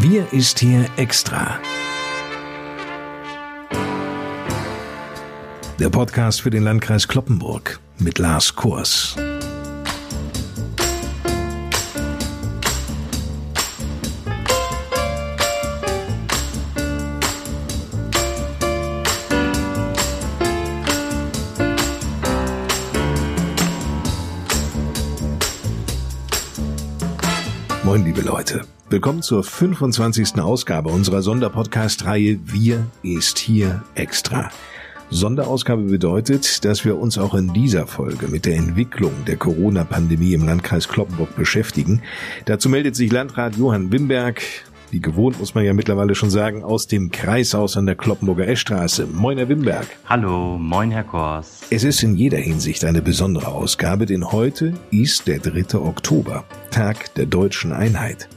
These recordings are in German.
Wir ist hier extra. Der Podcast für den Landkreis Kloppenburg mit Lars Kurs. Moin, liebe Leute. Willkommen zur 25. Ausgabe unserer Sonderpodcast-Reihe Wir ist hier extra. Sonderausgabe bedeutet, dass wir uns auch in dieser Folge mit der Entwicklung der Corona-Pandemie im Landkreis Kloppenburg beschäftigen. Dazu meldet sich Landrat Johann Wimberg, wie gewohnt muss man ja mittlerweile schon sagen, aus dem Kreishaus an der Kloppenburger Eschstraße. Moin, Herr Wimberg. Hallo, moin, Herr Kors. Es ist in jeder Hinsicht eine besondere Ausgabe, denn heute ist der 3. Oktober, Tag der deutschen Einheit.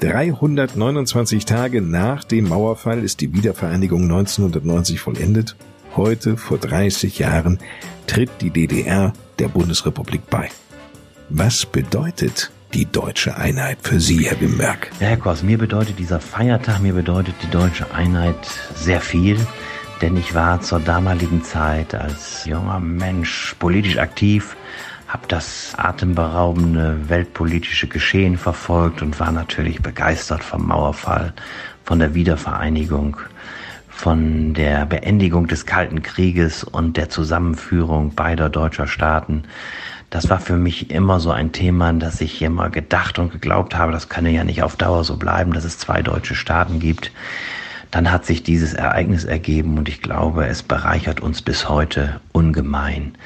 329 Tage nach dem Mauerfall ist die Wiedervereinigung 1990 vollendet. Heute, vor 30 Jahren, tritt die DDR der Bundesrepublik bei. Was bedeutet die deutsche Einheit für Sie, Herr Wimberg? Ja, Herr Kors, mir bedeutet dieser Feiertag, mir bedeutet die deutsche Einheit sehr viel, denn ich war zur damaligen Zeit als junger Mensch politisch aktiv, habe das atemberaubende weltpolitische Geschehen verfolgt und war natürlich begeistert vom Mauerfall, von der Wiedervereinigung, von der Beendigung des Kalten Krieges und der Zusammenführung beider deutscher Staaten das war für mich immer so ein Thema, dass ich immer gedacht und geglaubt habe, das könne ja nicht auf Dauer so bleiben, dass es zwei deutsche Staaten gibt. Dann hat sich dieses Ereignis ergeben und ich glaube, es bereichert uns bis heute ungemein.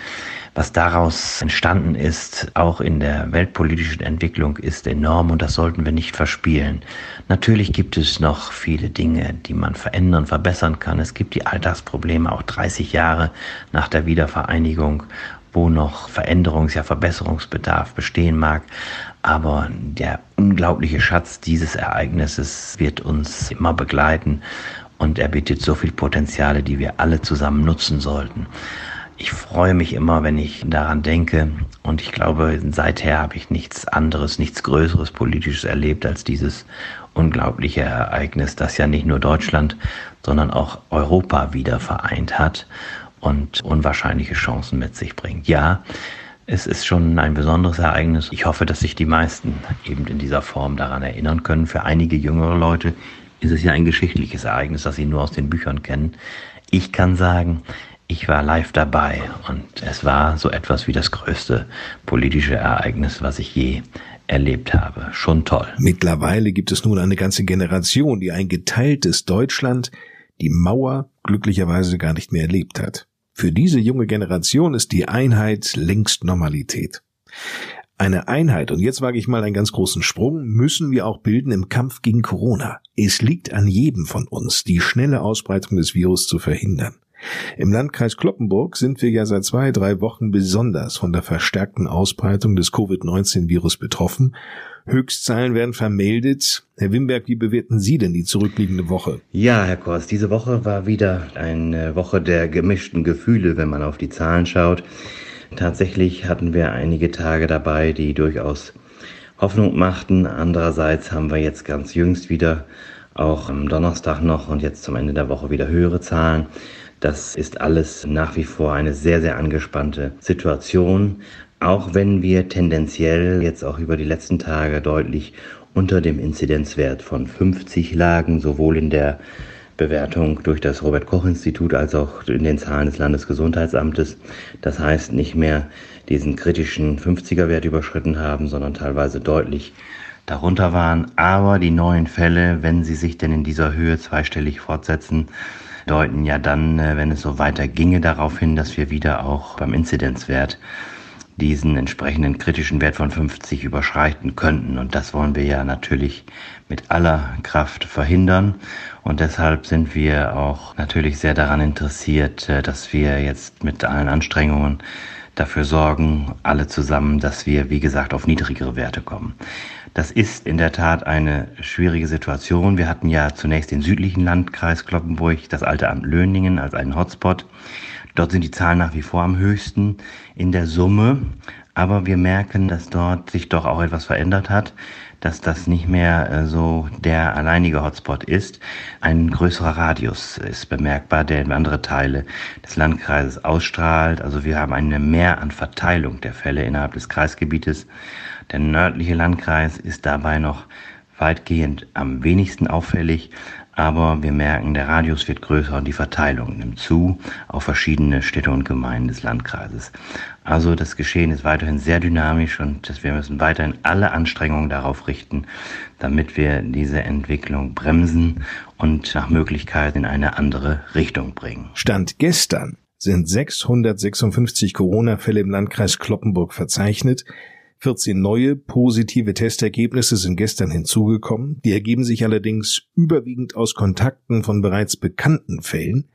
Was daraus entstanden ist, auch in der weltpolitischen Entwicklung, ist enorm und das sollten wir nicht verspielen. Natürlich gibt es noch viele Dinge, die man verändern, verbessern kann. Es gibt die Alltagsprobleme auch 30 Jahre nach der Wiedervereinigung wo noch Veränderungs-, ja Verbesserungsbedarf bestehen mag. Aber der unglaubliche Schatz dieses Ereignisses wird uns immer begleiten und er bietet so viel Potenziale, die wir alle zusammen nutzen sollten. Ich freue mich immer, wenn ich daran denke und ich glaube, seither habe ich nichts anderes, nichts Größeres politisches erlebt als dieses unglaubliche Ereignis, das ja nicht nur Deutschland, sondern auch Europa wieder vereint hat und unwahrscheinliche Chancen mit sich bringt. Ja, es ist schon ein besonderes Ereignis. Ich hoffe, dass sich die meisten eben in dieser Form daran erinnern können. Für einige jüngere Leute ist es ja ein geschichtliches Ereignis, das sie nur aus den Büchern kennen. Ich kann sagen, ich war live dabei und es war so etwas wie das größte politische Ereignis, was ich je erlebt habe. Schon toll. Mittlerweile gibt es nun eine ganze Generation, die ein geteiltes Deutschland, die Mauer glücklicherweise gar nicht mehr erlebt hat. Für diese junge Generation ist die Einheit längst Normalität. Eine Einheit, und jetzt wage ich mal einen ganz großen Sprung, müssen wir auch bilden im Kampf gegen Corona. Es liegt an jedem von uns, die schnelle Ausbreitung des Virus zu verhindern. Im Landkreis Kloppenburg sind wir ja seit zwei, drei Wochen besonders von der verstärkten Ausbreitung des Covid-19-Virus betroffen Höchstzahlen werden vermeldet. Herr Wimberg, wie bewerten Sie denn die zurückliegende Woche? Ja, Herr Kors, diese Woche war wieder eine Woche der gemischten Gefühle, wenn man auf die Zahlen schaut. Tatsächlich hatten wir einige Tage dabei, die durchaus Hoffnung machten. Andererseits haben wir jetzt ganz jüngst wieder auch am Donnerstag noch und jetzt zum Ende der Woche wieder höhere Zahlen. Das ist alles nach wie vor eine sehr, sehr angespannte Situation. Auch wenn wir tendenziell jetzt auch über die letzten Tage deutlich unter dem Inzidenzwert von 50 lagen, sowohl in der Bewertung durch das Robert Koch Institut als auch in den Zahlen des Landesgesundheitsamtes. Das heißt nicht mehr diesen kritischen 50er Wert überschritten haben, sondern teilweise deutlich darunter waren. Aber die neuen Fälle, wenn sie sich denn in dieser Höhe zweistellig fortsetzen, deuten ja dann, äh, wenn es so weiter ginge, darauf hin, dass wir wieder auch beim Inzidenzwert diesen entsprechenden kritischen Wert von 50 überschreiten könnten. Und das wollen wir ja natürlich mit aller Kraft verhindern. Und deshalb sind wir auch natürlich sehr daran interessiert, äh, dass wir jetzt mit allen Anstrengungen dafür sorgen, alle zusammen, dass wir, wie gesagt, auf niedrigere Werte kommen. Das ist in der Tat eine schwierige Situation. Wir hatten ja zunächst den südlichen Landkreis Kloppenburg, das alte Amt Löningen als einen Hotspot. Dort sind die Zahlen nach wie vor am höchsten in der Summe. Aber wir merken, dass dort sich doch auch etwas verändert hat. dass das nicht mehr äh, so der alleinige Hotspot ist. Ein größerer Radius ist bemerkbar, der in andere Teile des Landkreises ausstrahlt. Also wir haben eine Mehr an Verteilung der Fälle innerhalb des Kreisgebietes. Der nördliche Landkreis ist dabei noch weitgehend am wenigsten auffällig, aber wir merken, der Radius wird größer und die Verteilung nimmt zu auf verschiedene Städte und Gemeinden des Landkreises. Also das Geschehen ist weiterhin sehr dynamisch und wir müssen weiterhin alle Anstrengungen darauf richten, damit wir diese Entwicklung bremsen und nach Möglichkeit in eine andere Richtung bringen. Stand gestern sind 656 Corona-Fälle im Landkreis Kloppenburg verzeichnet. 14 neue positive Testergebnisse sind gestern hinzugekommen. Die ergeben sich allerdings überwiegend aus Kontakten von bereits bekannten Fällen.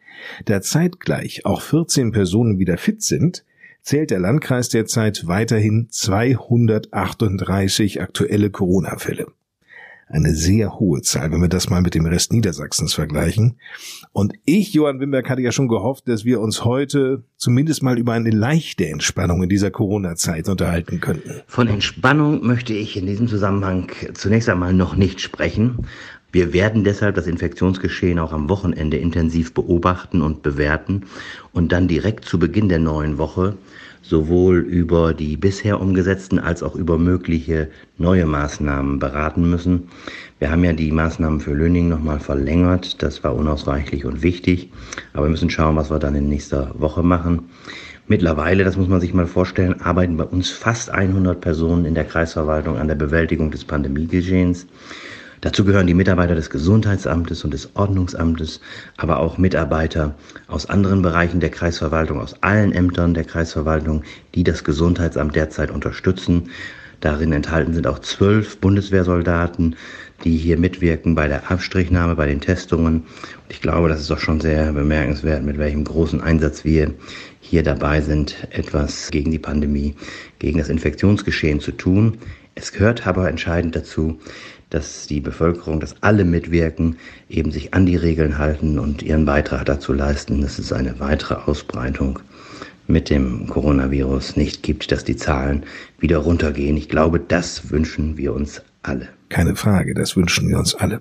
Da zeitgleich auch 14 Personen wieder fit sind, zählt der Landkreis derzeit weiterhin 238 aktuelle Corona-Fälle eine sehr hohe Zahl, wenn wir das mal mit dem Rest Niedersachsens vergleichen. Und ich, Johann Wimberg, hatte ja schon gehofft, dass wir uns heute zumindest mal über eine leichte Entspannung in dieser Corona-Zeit unterhalten könnten. Von Entspannung möchte ich in diesem Zusammenhang zunächst einmal noch nicht sprechen. Wir werden deshalb das Infektionsgeschehen auch am Wochenende intensiv beobachten und bewerten und dann direkt zu Beginn der neuen Woche sowohl über die bisher umgesetzten als auch über mögliche neue Maßnahmen beraten müssen. Wir haben ja die Maßnahmen für Löning nochmal verlängert. Das war unausweichlich und wichtig. Aber wir müssen schauen, was wir dann in nächster Woche machen. Mittlerweile, das muss man sich mal vorstellen, arbeiten bei uns fast 100 Personen in der Kreisverwaltung an der Bewältigung des Pandemiegeschehens. Dazu gehören die Mitarbeiter des Gesundheitsamtes und des Ordnungsamtes, aber auch Mitarbeiter aus anderen Bereichen der Kreisverwaltung, aus allen Ämtern der Kreisverwaltung, die das Gesundheitsamt derzeit unterstützen. Darin enthalten sind auch zwölf Bundeswehrsoldaten, die hier mitwirken bei der Abstrichnahme, bei den Testungen. Und ich glaube, das ist doch schon sehr bemerkenswert, mit welchem großen Einsatz wir hier dabei sind, etwas gegen die Pandemie, gegen das Infektionsgeschehen zu tun. Es gehört aber entscheidend dazu, dass die Bevölkerung, dass alle mitwirken, eben sich an die Regeln halten und ihren Beitrag dazu leisten, dass es eine weitere Ausbreitung mit dem Coronavirus nicht gibt, dass die Zahlen wieder runtergehen. Ich glaube, das wünschen wir uns alle. Keine Frage, das wünschen wir uns alle.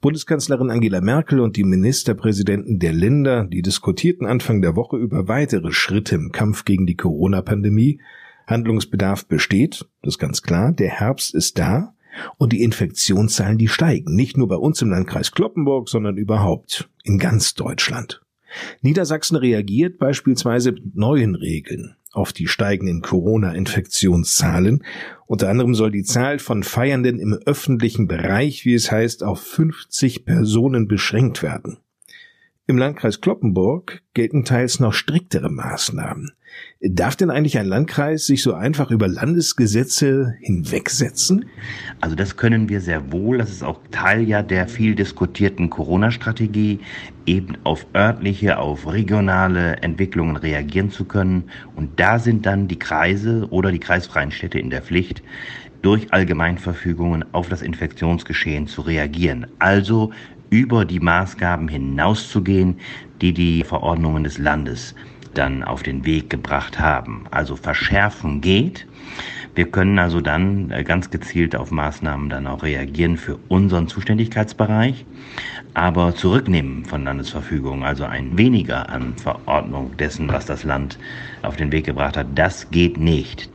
Bundeskanzlerin Angela Merkel und die Ministerpräsidenten der Länder, die diskutierten Anfang der Woche über weitere Schritte im Kampf gegen die Corona-Pandemie. Handlungsbedarf besteht, das ist ganz klar. Der Herbst ist da. Und die Infektionszahlen, die steigen. Nicht nur bei uns im Landkreis Kloppenburg, sondern überhaupt in ganz Deutschland. Niedersachsen reagiert beispielsweise mit neuen Regeln auf die steigenden Corona-Infektionszahlen. Unter anderem soll die Zahl von Feiernden im öffentlichen Bereich, wie es heißt, auf 50 Personen beschränkt werden. Im Landkreis Kloppenburg gelten teils noch striktere Maßnahmen. Darf denn eigentlich ein Landkreis sich so einfach über Landesgesetze hinwegsetzen? Also das können wir sehr wohl. Das ist auch Teil ja der viel diskutierten Corona-Strategie, eben auf örtliche, auf regionale Entwicklungen reagieren zu können. Und da sind dann die Kreise oder die kreisfreien Städte in der Pflicht, durch Allgemeinverfügungen auf das Infektionsgeschehen zu reagieren. Also über die Maßgaben hinauszugehen, die die Verordnungen des Landes dann auf den Weg gebracht haben. Also verschärfen geht. Wir können also dann äh, ganz gezielt auf Maßnahmen dann auch reagieren für unseren Zuständigkeitsbereich, aber zurücknehmen von Landesverfügung, also ein weniger an Verordnung dessen, was das Land auf den Weg gebracht hat, das geht nicht.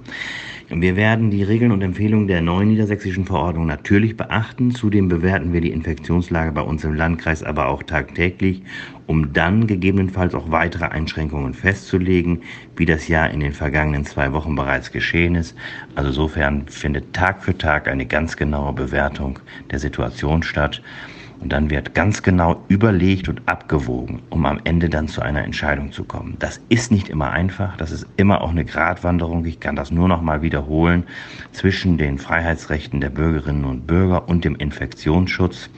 Wir werden die Regeln und Empfehlungen der neuen niedersächsischen Verordnung natürlich beachten. Zudem bewerten wir die Infektionslage bei uns im Landkreis aber auch tagtäglich, um dann gegebenenfalls auch weitere Einschränkungen festzulegen, wie das ja in den vergangenen zwei Wochen bereits geschehen ist. Also insofern findet Tag für Tag eine ganz genaue Bewertung der Situation statt. Und dann wird ganz genau überlegt und abgewogen, um am Ende dann zu einer Entscheidung zu kommen. Das ist nicht immer einfach, das ist immer auch eine Gratwanderung. Ich kann das nur noch mal wiederholen zwischen den Freiheitsrechten der Bürgerinnen und Bürger und dem Infektionsschutz.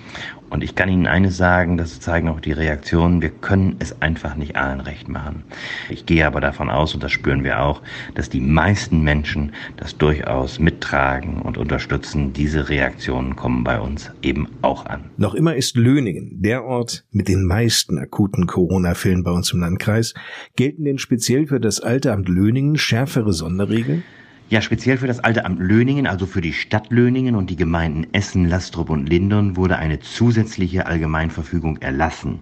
Und ich kann Ihnen eines sagen, das zeigen auch die Reaktionen, wir können es einfach nicht allen recht machen. Ich gehe aber davon aus, und das spüren wir auch, dass die meisten Menschen das durchaus mittragen und unterstützen. Diese Reaktionen kommen bei uns eben auch an. Noch immer ist Löningen der Ort mit den meisten akuten Corona-Fällen bei uns im Landkreis. Gelten denn speziell für das Alte Amt Löningen schärfere Sonderregeln? Ja, speziell für das alte Amt Löningen, also für die Stadt Löningen und die Gemeinden Essen, Lastrup und Lindern wurde eine zusätzliche Allgemeinverfügung erlassen.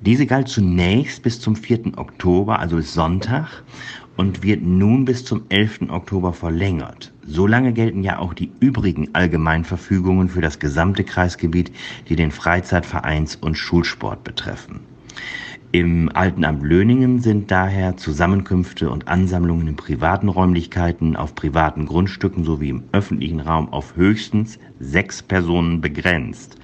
Diese galt zunächst bis zum 4. Oktober, also bis Sonntag, und wird nun bis zum 11. Oktober verlängert. Solange gelten ja auch die übrigen Allgemeinverfügungen für das gesamte Kreisgebiet, die den Freizeitvereins- und Schulsport betreffen. Im Altenamt Löningen sind daher Zusammenkünfte und Ansammlungen in privaten Räumlichkeiten, auf privaten Grundstücken sowie im öffentlichen Raum auf höchstens sechs Personen begrenzt.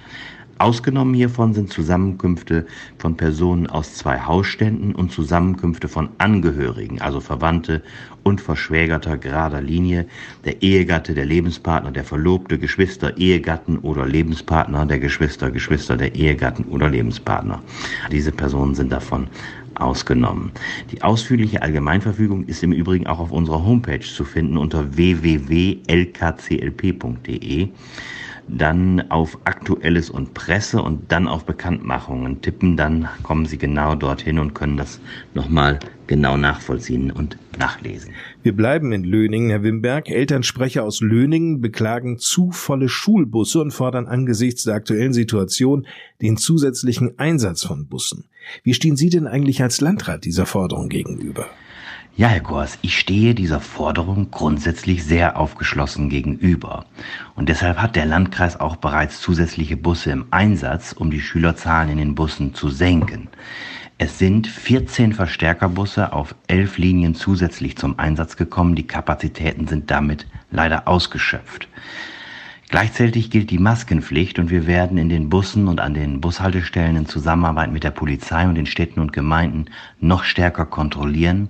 Ausgenommen hiervon sind Zusammenkünfte von Personen aus zwei Hausständen und Zusammenkünfte von Angehörigen, also Verwandte und Verschwägerter gerader Linie, der Ehegatte, der Lebenspartner, der Verlobte, Geschwister, Ehegatten oder Lebenspartner, der Geschwister, Geschwister, der Ehegatten oder Lebenspartner. Diese Personen sind davon ausgenommen. Die ausführliche Allgemeinverfügung ist im Übrigen auch auf unserer Homepage zu finden unter www.lkclp.de dann auf Aktuelles und Presse und dann auf Bekanntmachungen tippen, dann kommen Sie genau dorthin und können das nochmal genau nachvollziehen und nachlesen. Wir bleiben in Löningen, Herr Wimberg. Elternsprecher aus Löningen beklagen zu volle Schulbusse und fordern angesichts der aktuellen Situation den zusätzlichen Einsatz von Bussen. Wie stehen Sie denn eigentlich als Landrat dieser Forderung gegenüber? Ja, Herr Gors, ich stehe dieser Forderung grundsätzlich sehr aufgeschlossen gegenüber. Und deshalb hat der Landkreis auch bereits zusätzliche Busse im Einsatz, um die Schülerzahlen in den Bussen zu senken. Es sind 14 Verstärkerbusse auf 11 Linien zusätzlich zum Einsatz gekommen. Die Kapazitäten sind damit leider ausgeschöpft. Gleichzeitig gilt die Maskenpflicht und wir werden in den Bussen und an den Bushaltestellen in Zusammenarbeit mit der Polizei und den Städten und Gemeinden noch stärker kontrollieren.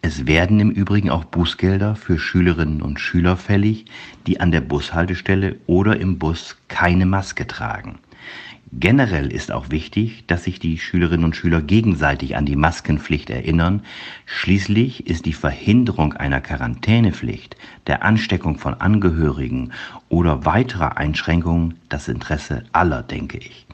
Es werden im Übrigen auch Bußgelder für Schülerinnen und Schüler fällig, die an der Bushaltestelle oder im Bus keine Maske tragen. Generell ist auch wichtig, dass sich die Schülerinnen und Schüler gegenseitig an die Maskenpflicht erinnern. Schließlich ist die Verhinderung einer Quarantänepflicht, der Ansteckung von Angehörigen oder weiterer Einschränkungen das Interesse aller, denke ich.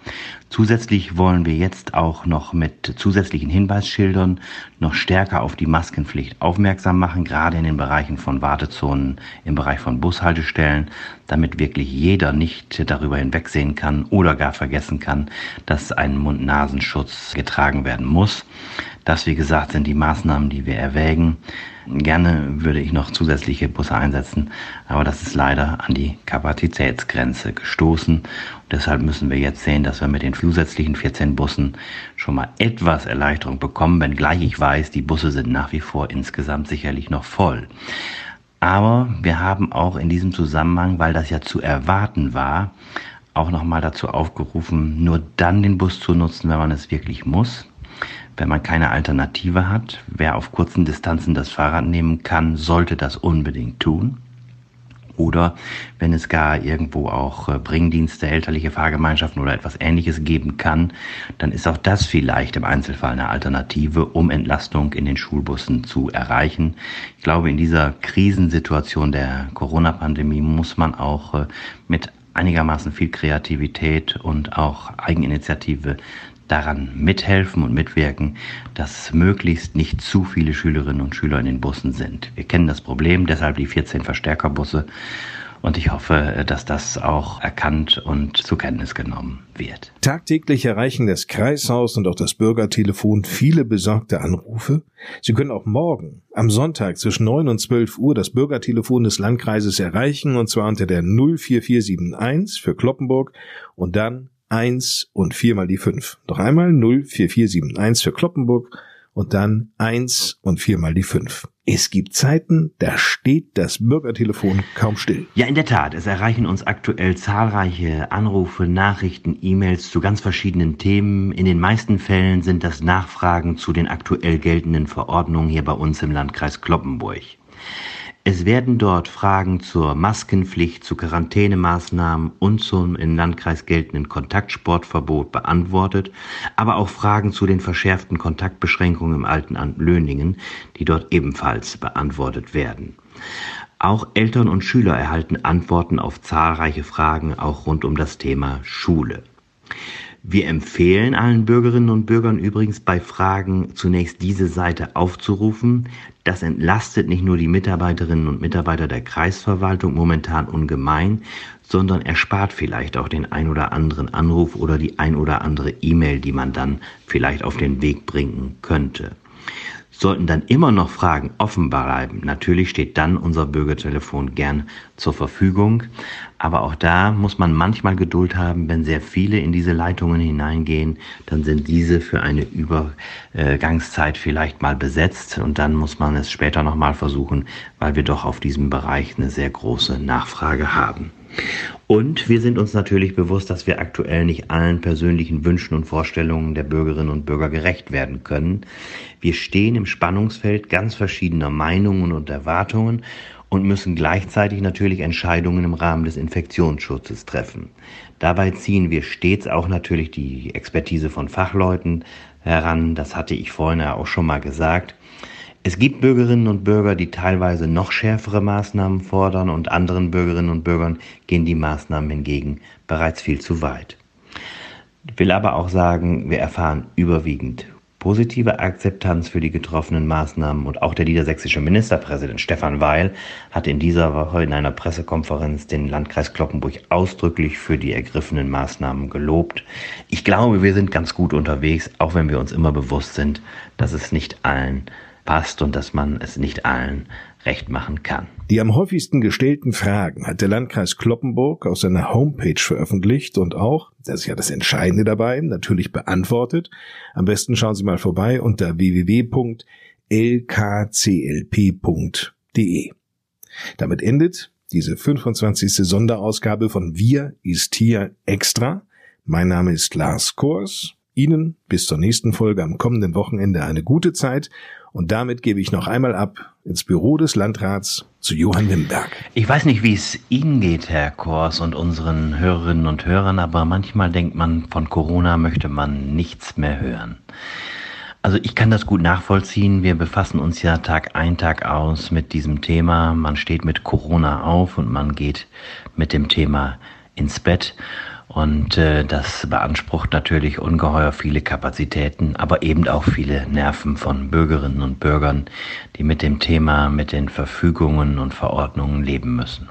Zusätzlich wollen wir jetzt auch noch mit zusätzlichen Hinweisschildern noch stärker auf die Maskenpflicht aufmerksam machen, gerade in den Bereichen von Wartezonen, im Bereich von Bushaltestellen, damit wirklich jeder nicht darüber hinwegsehen kann oder gar vergessen kann, dass ein Mund-Nasenschutz getragen werden muss. Das, wie gesagt, sind die Maßnahmen, die wir erwägen. Gerne würde ich noch zusätzliche Busse einsetzen, aber das ist leider an die Kapazitätsgrenze gestoßen. Und deshalb müssen wir jetzt sehen, dass wir mit den zusätzlichen 14 Bussen schon mal etwas Erleichterung bekommen, wenngleich ich weiß, die Busse sind nach wie vor insgesamt sicherlich noch voll. Aber wir haben auch in diesem Zusammenhang, weil das ja zu erwarten war, auch nochmal dazu aufgerufen, nur dann den Bus zu nutzen, wenn man es wirklich muss. Wenn man keine Alternative hat, wer auf kurzen Distanzen das Fahrrad nehmen kann, sollte das unbedingt tun. Oder wenn es gar irgendwo auch äh, Bringdienste, elterliche Fahrgemeinschaften oder etwas ähnliches geben kann, dann ist auch das vielleicht im Einzelfall eine Alternative, um Entlastung in den Schulbussen zu erreichen. Ich glaube, in dieser Krisensituation der Corona-Pandemie muss man auch äh, mit einigermaßen viel Kreativität und auch Eigeninitiative daran mithelfen und mitwirken, dass möglichst nicht zu viele Schülerinnen und Schüler in den Bussen sind. Wir kennen das Problem, deshalb die 14 Verstärkerbusse. Und ich hoffe, dass das auch erkannt und zur Kenntnis genommen wird. Tagtäglich erreichen das Kreishaus und auch das Bürgertelefon viele besorgte Anrufe. Sie können auch morgen am Sonntag zwischen 9 und 12 Uhr das Bürgertelefon des Landkreises erreichen und zwar unter der 04471 für Kloppenburg und dann 1 und viermal die 5. Noch einmal 04471 für Kloppenburg und dann 1 und viermal die 5. Es gibt Zeiten, da steht das Bürgertelefon kaum still. Ja, in der Tat. Es erreichen uns aktuell zahlreiche Anrufe, Nachrichten, E-Mails zu ganz verschiedenen Themen. In den meisten Fällen sind das Nachfragen zu den aktuell geltenden Verordnungen hier bei uns im Landkreis Kloppenburg. Es werden dort Fragen zur Maskenpflicht, zu Quarantänemaßnahmen und zum im Landkreis geltenden Kontaktsportverbot beantwortet, aber auch Fragen zu den verschärften Kontaktbeschränkungen im alten Amt Löningen, die dort ebenfalls beantwortet werden. Auch Eltern und Schüler erhalten Antworten auf zahlreiche Fragen, auch rund um das Thema Schule. Wir empfehlen allen Bürgerinnen und Bürgern übrigens bei Fragen zunächst diese Seite aufzurufen. Das entlastet nicht nur die Mitarbeiterinnen und Mitarbeiter der Kreisverwaltung momentan ungemein, sondern erspart vielleicht auch den ein oder anderen Anruf oder die ein oder andere E-Mail, die man dann vielleicht auf den Weg bringen könnte. Sollten dann immer noch Fragen offen bleiben, natürlich steht dann unser Bürgertelefon gern zur Verfügung. Aber auch da muss man manchmal Geduld haben, wenn sehr viele in diese Leitungen hineingehen, dann sind diese für eine Übergangszeit vielleicht mal besetzt und dann muss man es später nochmal versuchen, weil wir doch auf diesem Bereich eine sehr große Nachfrage haben. Und wir sind uns natürlich bewusst, dass wir aktuell nicht allen persönlichen Wünschen und Vorstellungen der Bürgerinnen und Bürger gerecht werden können. Wir stehen im Spannungsfeld ganz verschiedener Meinungen und Erwartungen und müssen gleichzeitig natürlich Entscheidungen im Rahmen des Infektionsschutzes treffen. Dabei ziehen wir stets auch natürlich die Expertise von Fachleuten heran. Das hatte ich vorhin ja auch schon mal gesagt. Es gibt Bürgerinnen und Bürger, die teilweise noch schärfere Maßnahmen fordern und anderen Bürgerinnen und Bürgern gehen die Maßnahmen hingegen bereits viel zu weit. Ich will aber auch sagen, wir erfahren überwiegend positive Akzeptanz für die getroffenen Maßnahmen und auch der niedersächsische Ministerpräsident Stefan Weil hat in dieser Woche in einer Pressekonferenz den Landkreis Kloppenburg ausdrücklich für die ergriffenen Maßnahmen gelobt. Ich glaube, wir sind ganz gut unterwegs, auch wenn wir uns immer bewusst sind, dass es nicht allen passt und dass man es nicht allen recht machen kann. Die am häufigsten gestellten Fragen hat der Landkreis Kloppenburg auf seiner Homepage veröffentlicht und auch, das ist ja das Entscheidende dabei, natürlich beantwortet. Am besten schauen Sie mal vorbei unter www.lkclp.de. Damit endet diese 25. Sonderausgabe von Wir ist hier extra. Mein Name ist Lars Kors. Ihnen bis zur nächsten Folge am kommenden Wochenende eine gute Zeit und damit gebe ich noch einmal ab ins Büro des Landrats zu Johann Wimberg. Ich weiß nicht, wie es Ihnen geht, Herr Kors und unseren Hörerinnen und Hörern, aber manchmal denkt man, von Corona möchte man nichts mehr hören. Also ich kann das gut nachvollziehen. Wir befassen uns ja Tag ein, Tag aus mit diesem Thema. Man steht mit Corona auf und man geht mit dem Thema ins Bett. Und äh, das beansprucht natürlich ungeheuer viele Kapazitäten, aber eben auch viele Nerven von Bürgerinnen und Bürgern, die mit dem Thema, mit den Verfügungen und Verordnungen leben müssen.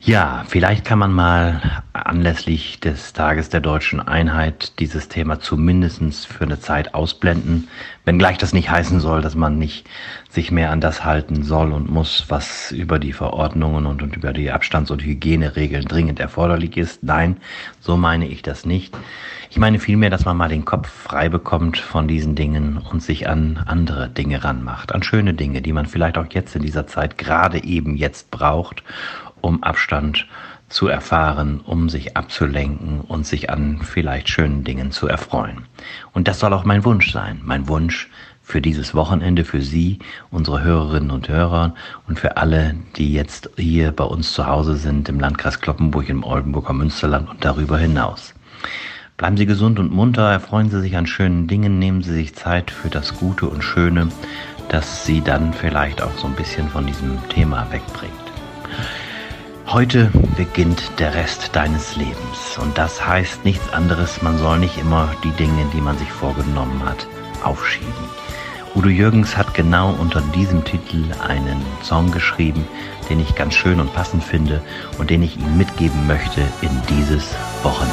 Ja, vielleicht kann man mal anlässlich des Tages der deutschen Einheit dieses Thema zumindestens für eine Zeit ausblenden, wenngleich das nicht heißen soll, dass man nicht sich mehr an das halten soll und muss, was über die Verordnungen und, und über die Abstands- und Hygieneregeln dringend erforderlich ist. Nein, so meine ich das nicht. Ich meine vielmehr, dass man mal den Kopf frei bekommt von diesen Dingen und sich an andere Dinge ranmacht, an schöne Dinge, die man vielleicht auch jetzt in dieser Zeit gerade eben jetzt braucht um Abstand zu erfahren, um sich abzulenken und sich an vielleicht schönen Dingen zu erfreuen. Und das soll auch mein Wunsch sein, mein Wunsch für dieses Wochenende, für Sie, unsere Hörerinnen und Hörer und für alle, die jetzt hier bei uns zu Hause sind im Landkreis Kloppenburg im Oldenburger Münsterland und darüber hinaus. Bleiben Sie gesund und munter, erfreuen Sie sich an schönen Dingen, nehmen Sie sich Zeit für das Gute und Schöne, das Sie dann vielleicht auch so ein bisschen von diesem Thema wegbringt. Heute beginnt der Rest deines Lebens und das heißt nichts anderes, man soll nicht immer die Dinge, die man sich vorgenommen hat, aufschieben. Udo Jürgens hat genau unter diesem Titel einen Song geschrieben, den ich ganz schön und passend finde und den ich Ihnen mitgeben möchte in dieses Wochenende.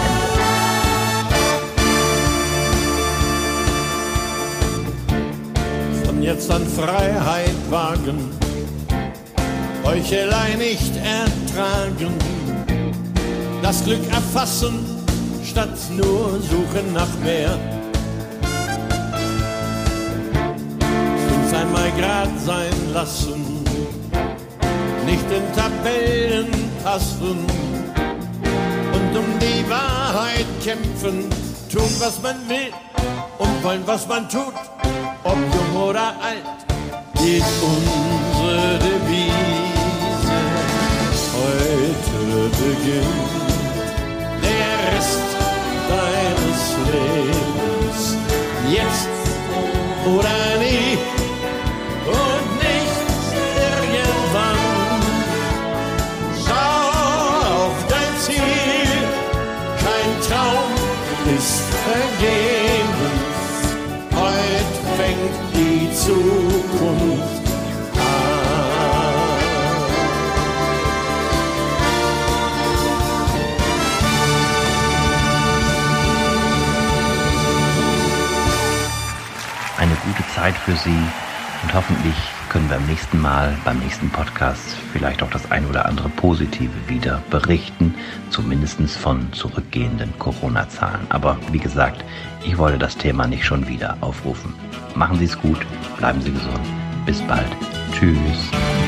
Jetzt an Freiheit wagen Heuchelei nicht ertragen, das Glück erfassen, statt nur suchen nach mehr. Fünf einmal grad sein lassen, nicht in Tabellen passen. Und um die Wahrheit kämpfen, tun was man will und wollen was man tut, ob jung oder alt, geht unsere Devise heute beginnt der Rest deines Lebens. Jetzt oder Zeit für Sie und hoffentlich können wir beim nächsten Mal, beim nächsten Podcast vielleicht auch das ein oder andere Positive wieder berichten, zumindest von zurückgehenden Corona-Zahlen. Aber wie gesagt, ich wollte das Thema nicht schon wieder aufrufen. Machen Sie es gut, bleiben Sie gesund. Bis bald. Tschüss.